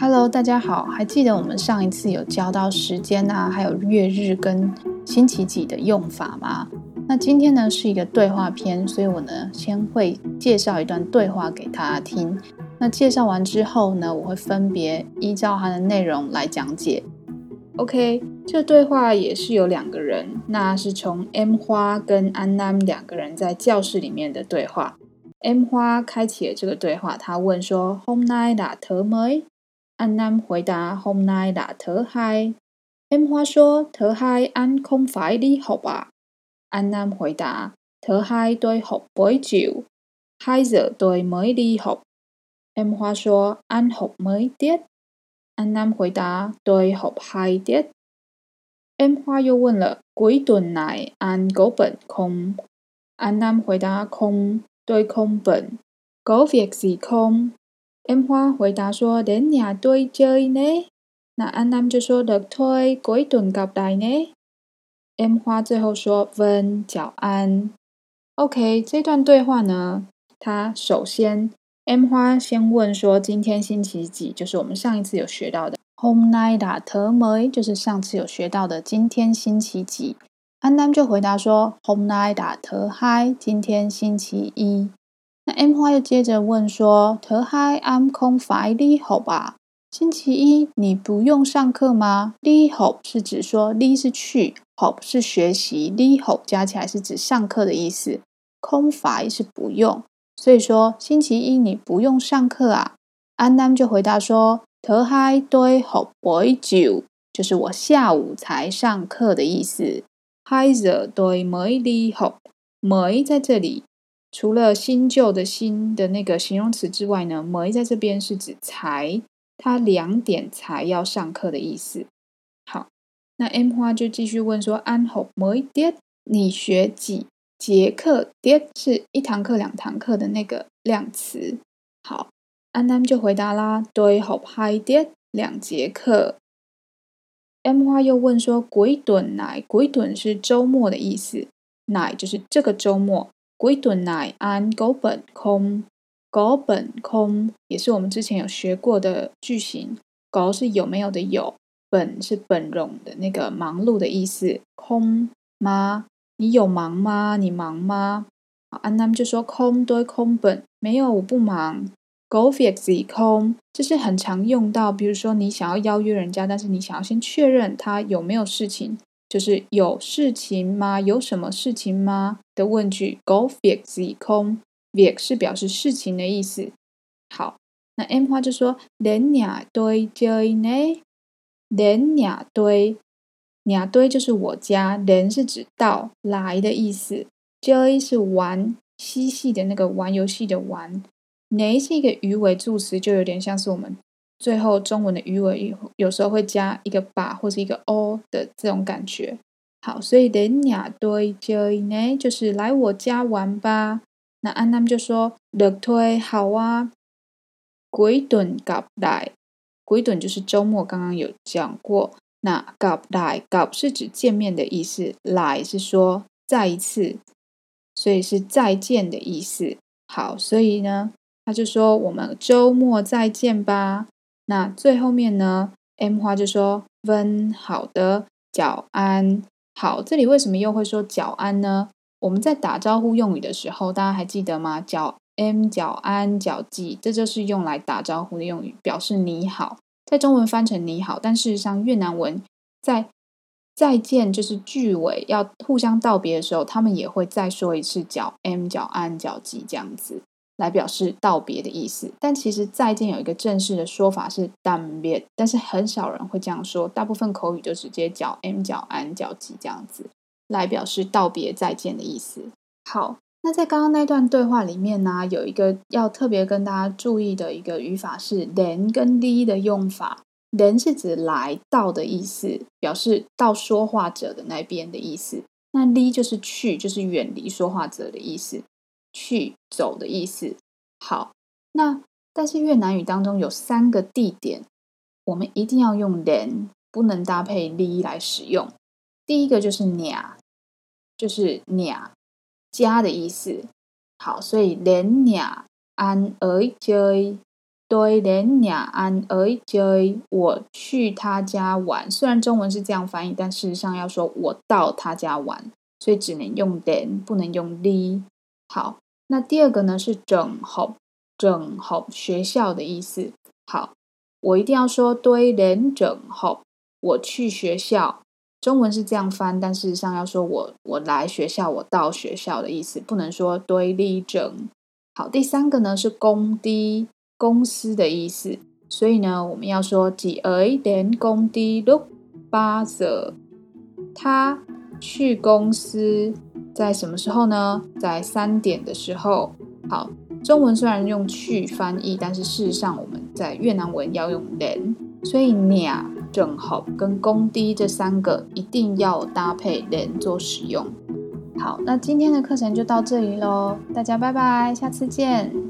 Hello，大家好，还记得我们上一次有教到时间啊，还有月日跟星期几的用法吗？那今天呢是一个对话篇，所以我呢先会介绍一段对话给大家听。那介绍完之后呢，我会分别依照它的内容来讲解。OK，这对话也是有两个人，那是从 M 花跟安娜两个人在教室里面的对话。M 花开启了这个对话，他问说 h o m e night e 草莓？” An Anh Nam 回答 hôm nay là thứ hai. Em Hoa 说 thứ hai anh không phải đi học à? An Nam hồi 答, thứ hai tôi học buổi chiều. Hai giờ tôi mới đi học. Em Hoa 说 anh học mấy tiết? An Nam hồi 答, tôi học hai tiết. Em Hoa 又问了，cuối tuần này anh có bệnh không? An Nam hồi 答 không, tôi không bệnh. Có việc gì không? M 花回答说：“连俩对对呢。”那安南就说：“的推鬼顿高台呢。”M 花最后说：“温早安。”OK，这段对话呢，他首先 M 花先问说：“今天星期几？”就是我们上一次有学到的 “Home night a t m a 就是上次有学到的“今天星期几”。安南就回答说：“Home night a t h i 今天星期一。”那 M 花又接着问说：“特嗨，I'm 不用上課嗎？星期一你不用上課啊？星期一你不用上課啊？星期一你不用上課啊？星一你不用上課啊？星期一你不用上課啊？星期一你不用上課啊？星期一你不用上課啊？星期一你不用上課啊？星期一你不用上課啊？星期一你不用上課啊？星期一你不用上課啊？星期一你不上課啊？星期一你不用上課啊？星期一你不除了新旧的“新”的那个形容词之外呢，“梅”在这边是指才，它两点才要上课的意思。好，那 M 花就继续问说安好梅爹，你学几节课？”“爹是一堂课、两堂课的那个量词。好安南就回答啦：“对，好嗨爹，两节课。”M 花又问说：“鬼顿乃鬼顿是周末的意思，乃就是这个周末。”鬼顿乃安，狗本空。狗本空也是我们之前有学过的句型。狗是有没有的有，本是本容的那个忙碌的意思。空吗？你有忙吗？你忙吗？啊，他们就说空对空本没有，我不忙。狗吠几空，这是很常用到。比如说你想要邀约人家，但是你想要先确认他有没有事情。就是有事情吗？有什么事情吗？的问句。Go v i x k z i k o v i x 是表示事情的意思。好，那 M 花就说，人俩堆在呢，人俩堆，俩堆就是我家，人是指到来的意思，joy 是玩嬉戏的那个玩游戏的玩，内是一个鱼尾助词，就有点像是我们。最后中文的余尾有有时候会加一个“把”或者一个 “o” 的这种感觉。好，所以“恁俩对叫呢”就是来我家玩吧。那安南就说：“乐推好啊，几顿不来？鬼顿就是周末，刚刚有讲过。那不来，搞是指见面的意思，来是说再一次，所以是再见的意思。好，所以呢，他就说我们周末再见吧。”那最后面呢？M 花就说：“温好的，早安好。”这里为什么又会说“早安”呢？我们在打招呼用语的时候，大家还记得吗？早 M 早安早记，这就是用来打招呼的用语，表示你好。在中文翻成你好，但事实上越南文在再见，就是句尾要互相道别的时候，他们也会再说一次早 M 早安早记这样子。来表示道别的意思，但其实再见有一个正式的说法是 d a m 但是很少人会这样说，大部分口语就直接叫 “m 角 n 叫 g 这样子来表示道别再见的意思。好，那在刚刚那段对话里面呢，有一个要特别跟大家注意的一个语法是“来”跟“离”的用法，“来”是指来到的意思，表示到说话者的那边的意思；那“离”就是去，就是远离说话者的意思。去走的意思。好，那但是越南语当中有三个地点，我们一定要用 then，不能搭配 li 来使用。第一个就是 n 就是 n 家的意思。好，所以 then nhà an 鸟、安、h ơ i t 我去他家玩，虽然中文是这样翻译，但事实上要说我到他家玩，所以只能用 then，不能用 li。好，那第二个呢是整好，整好学校的意思。好，我一定要说堆连整好，我去学校，中文是这样翻，但事实上要说我我来学校，我到学校的意思，不能说堆立整。好，第三个呢是工地公司的意思，所以呢我们要说几二连工地六八者，他去公司。在什么时候呢？在三点的时候。好，中文虽然用去翻译，但是事实上我们在越南文要用人，所以俩正好跟公低这三个一定要搭配人做使用。好，那今天的课程就到这里喽，大家拜拜，下次见。